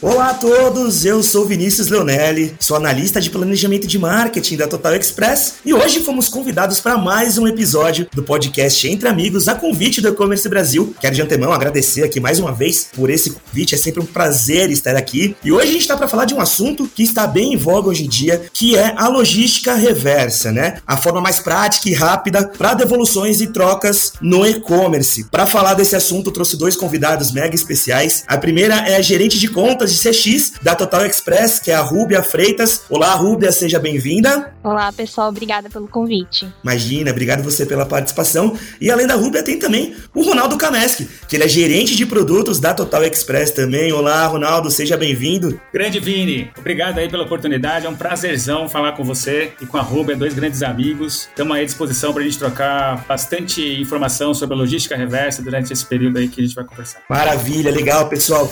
Olá a todos, eu sou Vinícius Leonelli, sou analista de planejamento de marketing da Total Express e hoje fomos convidados para mais um episódio do podcast Entre Amigos a convite do E-Commerce Brasil. Quero de antemão agradecer aqui mais uma vez por esse convite, é sempre um prazer estar aqui. E hoje a gente está para falar de um assunto que está bem em voga hoje em dia, que é a logística reversa, né? A forma mais prática e rápida para devoluções e trocas no e-commerce. Para falar desse assunto, trouxe dois convidados mega especiais. A primeira é a gerente de contas de CX da Total Express, que é a Rúbia Freitas. Olá, Rúbia, seja bem-vinda. Olá, pessoal, obrigada pelo convite. Imagina, obrigado você pela participação. E além da Rúbia, tem também o Ronaldo Kameski, que ele é gerente de produtos da Total Express também. Olá, Ronaldo, seja bem-vindo. Grande Vini, obrigado aí pela oportunidade. É um prazerzão falar com você e com a Rúbia, dois grandes amigos. Estamos aí à disposição para a gente trocar bastante informação sobre a logística reversa durante esse período aí que a gente vai conversar. Maravilha, legal, pessoal.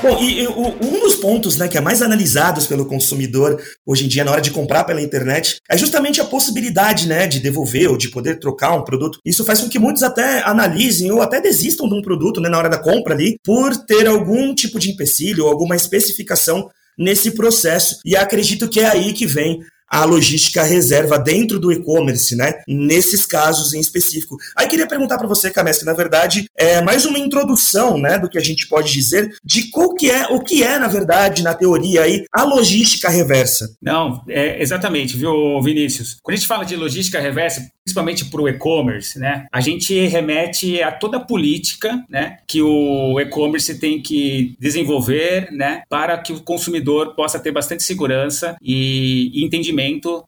Bom, e, e um dos pontos né, que é mais analisados pelo consumidor hoje em dia na hora de comprar pela internet é justamente a possibilidade né, de devolver ou de poder trocar um produto. Isso faz com que muitos até analisem ou até desistam de um produto né, na hora da compra ali por ter algum tipo de empecilho ou alguma especificação nesse processo. E acredito que é aí que vem a logística reserva dentro do e-commerce, né? Nesses casos em específico. Aí queria perguntar para você, Camestre, na verdade, é mais uma introdução, né, do que a gente pode dizer de qual que é, o que é, na verdade, na teoria aí, a logística reversa. Não, é exatamente, viu, Vinícius? Quando a gente fala de logística reversa, principalmente para o e-commerce, né? A gente remete a toda a política, né, que o e-commerce tem que desenvolver, né, para que o consumidor possa ter bastante segurança e, e entendimento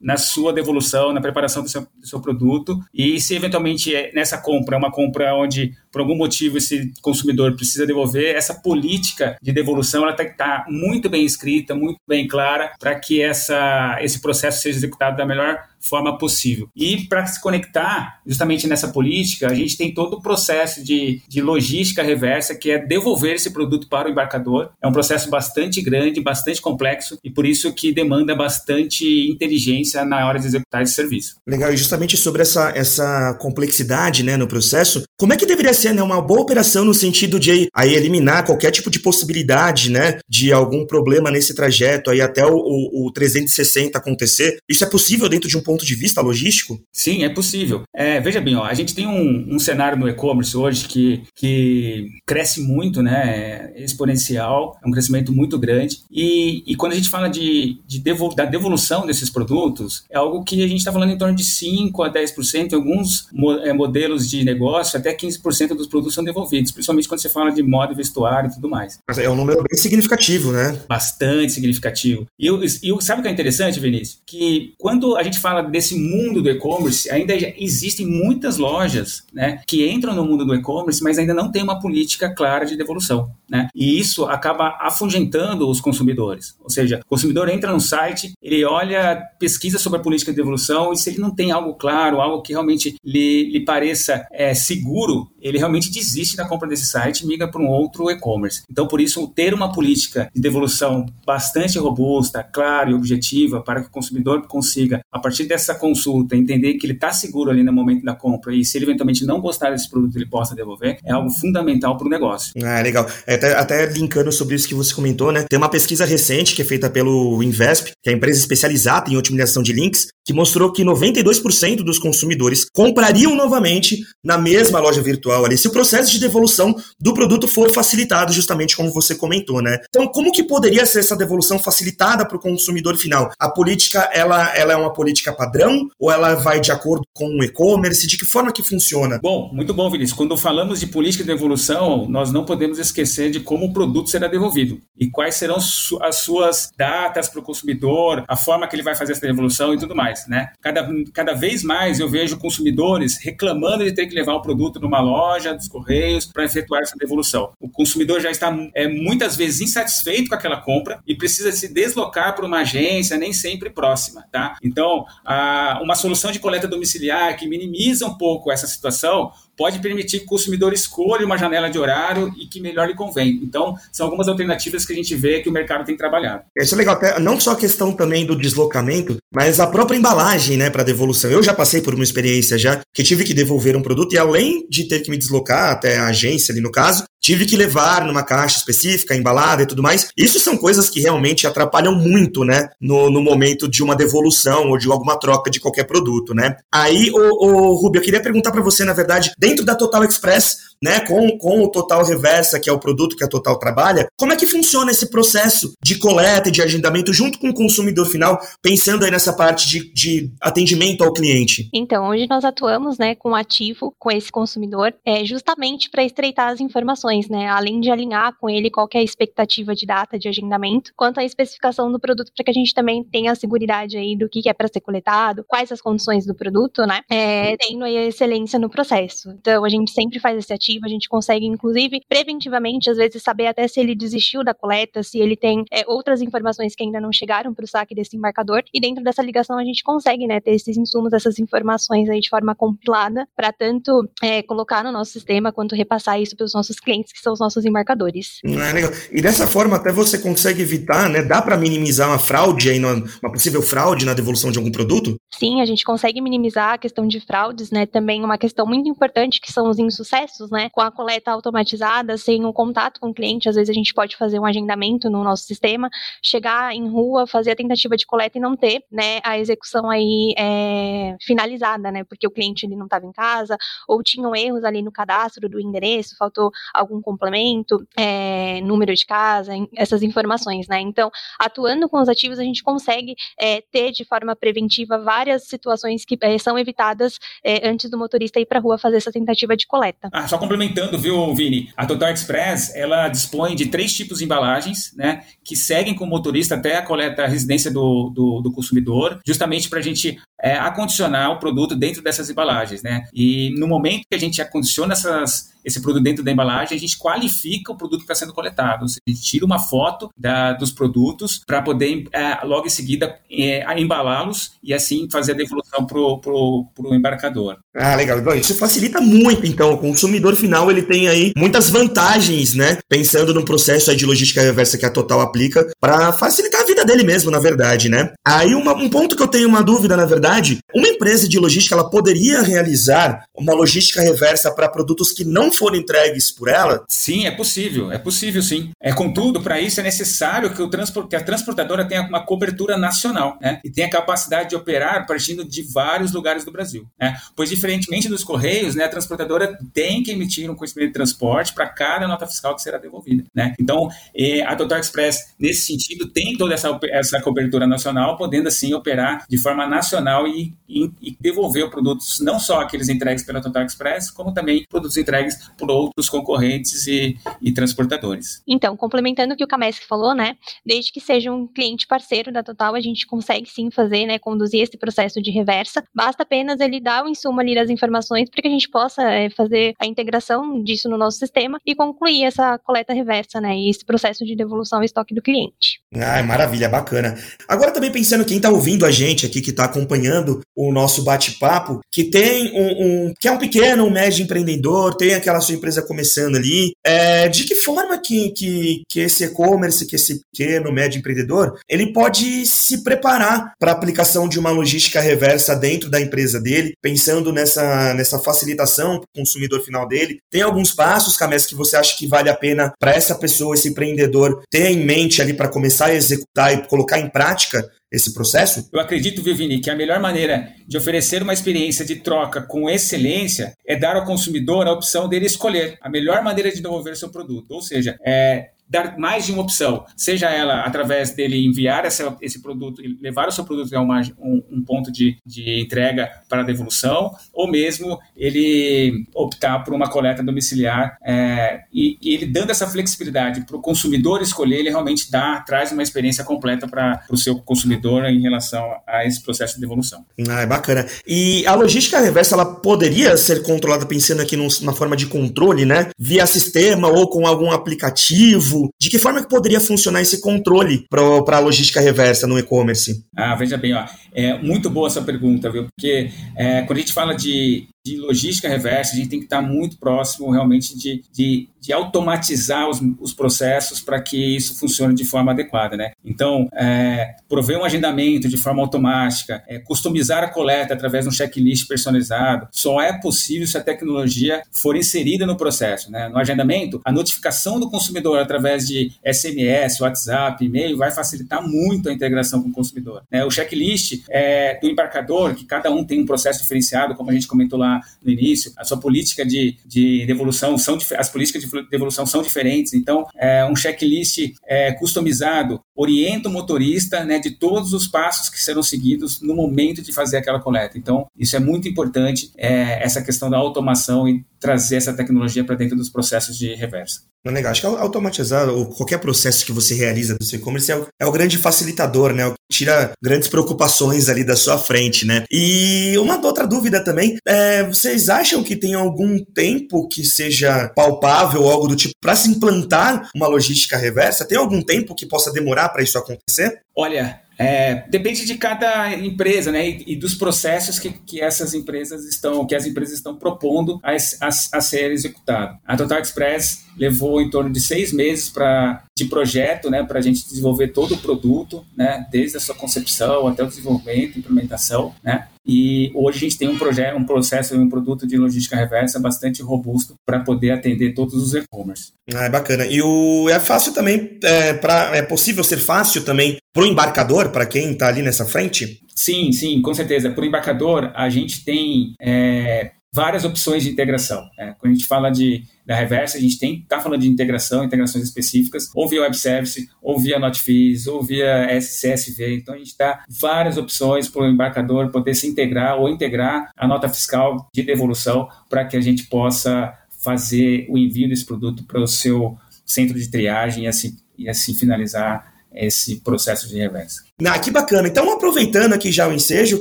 na sua devolução, na preparação do seu, do seu produto. E se eventualmente é nessa compra, é uma compra onde por algum motivo esse consumidor precisa devolver, essa política de devolução ela tem que estar muito bem escrita, muito bem clara para que essa, esse processo seja executado da melhor forma possível. E para se conectar justamente nessa política, a gente tem todo o processo de, de logística reversa, que é devolver esse produto para o embarcador. É um processo bastante grande, bastante complexo e por isso que demanda bastante inteligência na hora de executar esse serviço. Legal, e justamente sobre essa, essa complexidade né, no processo, como é que deveria ser né, uma boa operação no sentido de aí, eliminar qualquer tipo de possibilidade né, de algum problema nesse trajeto aí até o, o, o 360 acontecer? Isso é possível dentro de um ponto de vista logístico? Sim, é possível. É, veja bem, ó, a gente tem um, um cenário no e-commerce hoje que, que cresce muito, né, é exponencial, é um crescimento muito grande. E, e quando a gente fala de, de devol da devolução desses produtos, é algo que a gente está falando em torno de 5% a 10%, em alguns é, modelos de negócio, até 15% dos produtos são devolvidos, principalmente quando você fala de moda, vestuário e tudo mais. Mas é um número bem significativo, né? Bastante significativo. E, eu, e sabe o que é interessante, Vinícius? Que quando a gente fala fala desse mundo do e-commerce, ainda existem muitas lojas né, que entram no mundo do e-commerce, mas ainda não tem uma política clara de devolução. Né? E isso acaba afugentando os consumidores. Ou seja, o consumidor entra no site, ele olha, pesquisa sobre a política de devolução, e se ele não tem algo claro, algo que realmente lhe, lhe pareça é, seguro, ele realmente desiste da compra desse site e migra para um outro e-commerce. Então, por isso, ter uma política de devolução bastante robusta, clara e objetiva para que o consumidor consiga, a partir dessa consulta, entender que ele está seguro ali no momento da compra e se ele eventualmente não gostar desse produto, ele possa devolver, é algo fundamental para o negócio. Ah, legal. É, até, até linkando sobre isso que você comentou, né? Tem uma pesquisa recente que é feita pelo Invesp, que é a empresa especializada em otimização de links, que mostrou que 92% dos consumidores comprariam novamente na mesma loja virtual se o processo de devolução do produto for facilitado, justamente como você comentou, né? Então, como que poderia ser essa devolução facilitada para o consumidor final? A política, ela, ela é uma política padrão ou ela vai de acordo com o e-commerce? De que forma que funciona? Bom, muito bom, Vinícius. Quando falamos de política de devolução, nós não podemos esquecer de como o produto será devolvido e quais serão as suas datas para o consumidor, a forma que ele vai fazer essa devolução e tudo mais, né? Cada, cada vez mais eu vejo consumidores reclamando de ter que levar o produto numa loja dos correios para efetuar essa devolução. O consumidor já está é, muitas vezes insatisfeito com aquela compra e precisa se deslocar para uma agência nem sempre próxima, tá? Então, a, uma solução de coleta domiciliar que minimiza um pouco essa situação pode permitir que o consumidor escolha uma janela de horário e que melhor lhe convém. Então, são algumas alternativas que a gente vê que o mercado tem trabalhado. Isso é legal, não só a questão também do deslocamento, mas a própria embalagem, né, para devolução. Eu já passei por uma experiência já que tive que devolver um produto e além de ter que me deslocar até a agência ali no caso, tive que levar numa caixa específica, embalada e tudo mais. Isso são coisas que realmente atrapalham muito, né, no, no momento de uma devolução ou de alguma troca de qualquer produto, né. Aí, o Rubio, eu queria perguntar para você, na verdade, dentro da Total Express, né, com, com o Total Reversa, que é o produto que a Total trabalha, como é que funciona esse processo de coleta e de agendamento junto com o consumidor final, pensando aí nessa parte de, de atendimento ao cliente? Então, hoje nós atuamos, né, com ativo, com esse consumidor, é, justamente para estreitar as informações, né, além de alinhar com ele qual é a expectativa de data de agendamento, quanto à especificação do produto, para que a gente também tenha a segurança aí do que é para ser coletado, quais as condições do produto, né, é, tendo aí a excelência no processo. Então, a gente sempre faz esse ativo a gente consegue, inclusive, preventivamente, às vezes, saber até se ele desistiu da coleta, se ele tem é, outras informações que ainda não chegaram para o saque desse embarcador, e dentro dessa ligação a gente consegue, né, ter esses insumos, essas informações aí de forma compilada, para tanto é, colocar no nosso sistema, quanto repassar isso para os nossos clientes, que são os nossos embarcadores. É legal. E dessa forma, até você consegue evitar, né, dá para minimizar uma fraude aí, uma possível fraude na devolução de algum produto? Sim, a gente consegue minimizar a questão de fraudes, né, também uma questão muito importante que são os insucessos, né, com a coleta automatizada, sem o contato com o cliente, às vezes a gente pode fazer um agendamento no nosso sistema, chegar em rua, fazer a tentativa de coleta e não ter, né, a execução aí é, finalizada, né, porque o cliente ele não estava em casa, ou tinham erros ali no cadastro do endereço, faltou algum complemento, é, número de casa, essas informações, né, então, atuando com os ativos, a gente consegue é, ter de forma preventiva várias situações que é, são evitadas é, antes do motorista ir para a rua fazer essa tentativa de coleta. Ah, só complementando, viu, Vini? A Total Express, ela dispõe de três tipos de embalagens, né, que seguem com o motorista até a coleta, a residência do, do, do consumidor, justamente para a gente é, acondicionar o produto dentro dessas embalagens, né? E no momento que a gente acondiciona essas, esse produto dentro da embalagem, a gente qualifica o produto que está sendo coletado. Seja, a gente tira uma foto da, dos produtos para poder, é, logo em seguida, é, embalá-los e assim fazer a devolução para o embarcador. Ah, legal. Isso facilita muito, então. O consumidor final ele tem aí muitas vantagens, né? Pensando no processo de logística reversa que a Total aplica para facilitar a vida dele mesmo, na verdade, né? Aí uma, um ponto que eu tenho uma dúvida, na verdade, verdade, uma empresa de logística ela poderia realizar uma logística reversa para produtos que não foram entregues por ela? Sim, é possível, é possível sim. É contudo, para isso é necessário que, o que a transportadora tenha uma cobertura nacional, né? E tenha capacidade de operar partindo de vários lugares do Brasil, né? Pois diferentemente dos correios, né, a transportadora tem que emitir um conhecimento de transporte para cada nota fiscal que será devolvida, né? Então, eh, a Total Express nesse sentido tem toda essa essa cobertura nacional, podendo assim operar de forma nacional e, e, e, devolver produtos, não só aqueles entregues pela Total Express, como também produtos entregues por outros concorrentes e, e transportadores. Então, complementando o que o Kamesk falou, né, desde que seja um cliente parceiro da Total, a gente consegue sim fazer, né, conduzir esse processo de reversa, basta apenas ele dar o insumo ali das informações para que a gente possa é, fazer a integração disso no nosso sistema e concluir essa coleta reversa, né, e esse processo de devolução ao estoque do cliente. Ah, maravilha, bacana. Agora também pensando quem está ouvindo a gente aqui, que está acompanhando acompanhando o nosso bate-papo, que tem um, um, que é um pequeno, um médio empreendedor, tem aquela sua empresa começando ali, é, de que forma que, que, que esse e-commerce, que esse pequeno, médio empreendedor, ele pode se preparar para a aplicação de uma logística reversa dentro da empresa dele, pensando nessa, nessa facilitação para o consumidor final dele. Tem alguns passos, Cames, que você acha que vale a pena para essa pessoa, esse empreendedor, ter em mente ali para começar a executar e colocar em prática esse processo? Eu acredito, Vivini, que a melhor maneira de oferecer uma experiência de troca com excelência é dar ao consumidor a opção dele escolher a melhor maneira de devolver seu produto. Ou seja, é, dar mais de uma opção, seja ela através dele enviar essa, esse produto, levar o seu produto a uma, um, um, ponto de, de entrega para devolução, ou mesmo ele optar por uma coleta domiciliar é, e, e, ele dando essa flexibilidade para o consumidor escolher, ele realmente dá, traz uma experiência completa para o seu consumidor em relação a esse processo de devolução. Ah, é bacana. E a logística reversa, ela poderia ser controlada pensando aqui numa forma de controle, né? Via sistema ou com algum aplicativo? De que forma que poderia funcionar esse controle para a logística reversa no e-commerce? Ah, veja bem, ó, é muito boa essa pergunta, viu? Porque é, quando a gente fala de, de logística reversa, a gente tem que estar muito próximo realmente de, de, de automatizar os, os processos para que isso funcione de forma adequada, né? Então, é, prover um agendamento de forma automática, é, customizar a coleta através de um checklist personalizado, só é possível se a tecnologia for inserida no processo, né? No agendamento, a notificação do consumidor através de SMS, WhatsApp, e-mail vai facilitar muito a integração com o consumidor. Né? O checklist é, do embarcador, que cada um tem um processo diferenciado, como a gente comentou lá no início, a sua política de, de devolução são as políticas de devolução são diferentes. Então, é, um checklist é, customizado orienta o motorista né, de todos os passos que serão seguidos no momento de fazer aquela coleta. Então, isso é muito importante, é, essa questão da automação e trazer essa tecnologia para dentro dos processos de reversa. Não legal. Acho que automatizar ou qualquer processo que você realiza do seu e-commerce é o, é o grande facilitador, né? O que tira grandes preocupações ali da sua frente, né? E uma outra dúvida também, é, vocês acham que tem algum tempo que seja palpável algo do tipo para se implantar uma logística reversa? Tem algum tempo que possa demorar para isso acontecer? Olha, é, depende de cada empresa, né, e, e, dos processos que, que essas empresas estão, que as empresas estão propondo a, a, a ser executado. A Total Express levou em torno de seis meses para de projeto, né, para a gente desenvolver todo o produto, né, desde a sua concepção até o desenvolvimento, implementação, né, e hoje a gente tem um projeto, um processo, um produto de logística reversa bastante robusto para poder atender todos os e-commerce. Ah, é bacana. E o é fácil também, é, pra, é possível ser fácil também para o embarcador, para quem está ali nessa frente? Sim, sim, com certeza. Para o embarcador, a gente tem é, várias opções de integração. Né? Quando a gente fala de, da reversa, a gente está falando de integração, integrações específicas, ou via web service, ou via Notfees, ou via CSV. Então a gente dá várias opções para o embarcador poder se integrar ou integrar a nota fiscal de devolução para que a gente possa fazer o envio desse produto para o seu centro de triagem e assim, e assim finalizar esse processo de reversa. Ah, que bacana. Então, aproveitando aqui já o ensejo,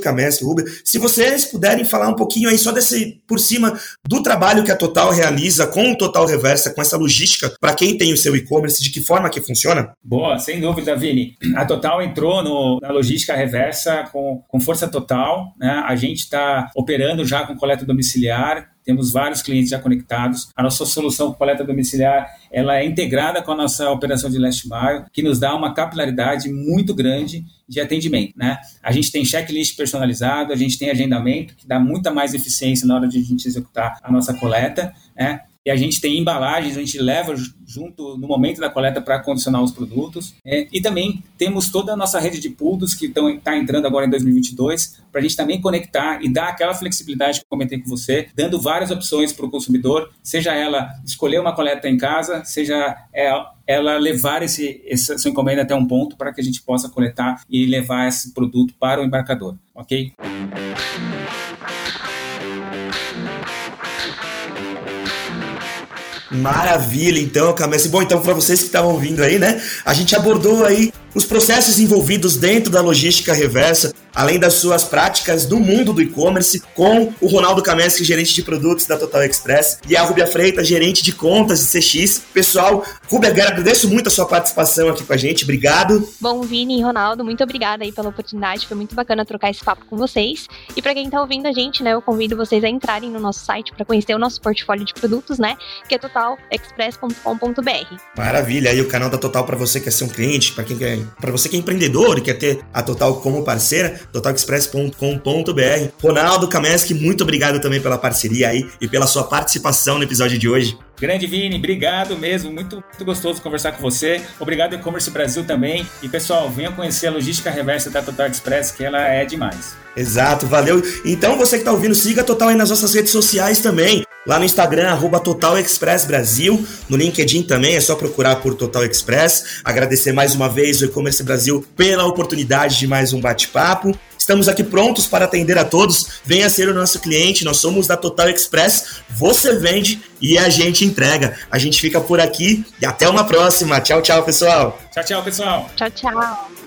Camestre, Uber, se vocês puderem falar um pouquinho aí só desse, por cima do trabalho que a Total realiza com o Total Reversa, com essa logística, para quem tem o seu e-commerce, de que forma que funciona? Boa, sem dúvida, Vini. A Total entrou no, na logística reversa com, com força total, né? A gente está operando já com coleta domiciliar, temos vários clientes já conectados. A nossa solução coleta domiciliar ela é integrada com a nossa operação de last mile, que nos dá uma capilaridade muito grande de atendimento, né? A gente tem checklist personalizado, a gente tem agendamento, que dá muita mais eficiência na hora de a gente executar a nossa coleta, né? E a gente tem embalagens, a gente leva junto no momento da coleta para condicionar os produtos. É, e também temos toda a nossa rede de pools que está entrando agora em 2022 para a gente também conectar e dar aquela flexibilidade que eu comentei com você, dando várias opções para o consumidor, seja ela escolher uma coleta em casa, seja ela levar esse, essa sua encomenda até um ponto para que a gente possa coletar e levar esse produto para o embarcador, ok? Maravilha, então, Camesse. Bom, então, para vocês que estavam ouvindo aí, né? A gente abordou aí os processos envolvidos dentro da logística reversa, além das suas práticas do mundo do e-commerce, com o Ronaldo Cameschi, gerente de produtos da Total Express, e a Rubia Freitas, gerente de contas de CX. Pessoal, Rubia, agradeço muito a sua participação aqui com a gente, obrigado. Bom, Vini e Ronaldo, muito obrigada aí pela oportunidade, foi muito bacana trocar esse papo com vocês. E para quem está ouvindo a gente, né, eu convido vocês a entrarem no nosso site para conhecer o nosso portfólio de produtos, né, que é totalexpress.com.br. Maravilha, aí o canal da Total para você que quer ser um cliente, para quem quer para você que é empreendedor e quer ter a Total como parceira, totalexpress.com.br. Ronaldo Kameski, muito obrigado também pela parceria aí e pela sua participação no episódio de hoje. Grande Vini, obrigado mesmo, muito, muito gostoso conversar com você. Obrigado E-Commerce Brasil também. E pessoal, venham conhecer a logística reversa da Total Express, que ela é demais. Exato, valeu. Então você que está ouvindo, siga a Total aí nas nossas redes sociais também. Lá no Instagram, arroba Total Express Brasil. No LinkedIn também, é só procurar por Total Express. Agradecer mais uma vez o E-Commerce Brasil pela oportunidade de mais um bate-papo. Estamos aqui prontos para atender a todos. Venha ser o nosso cliente, nós somos da Total Express. Você vende e a gente entrega. A gente fica por aqui e até uma próxima. Tchau, tchau, pessoal. Tchau, tchau, pessoal. Tchau, tchau.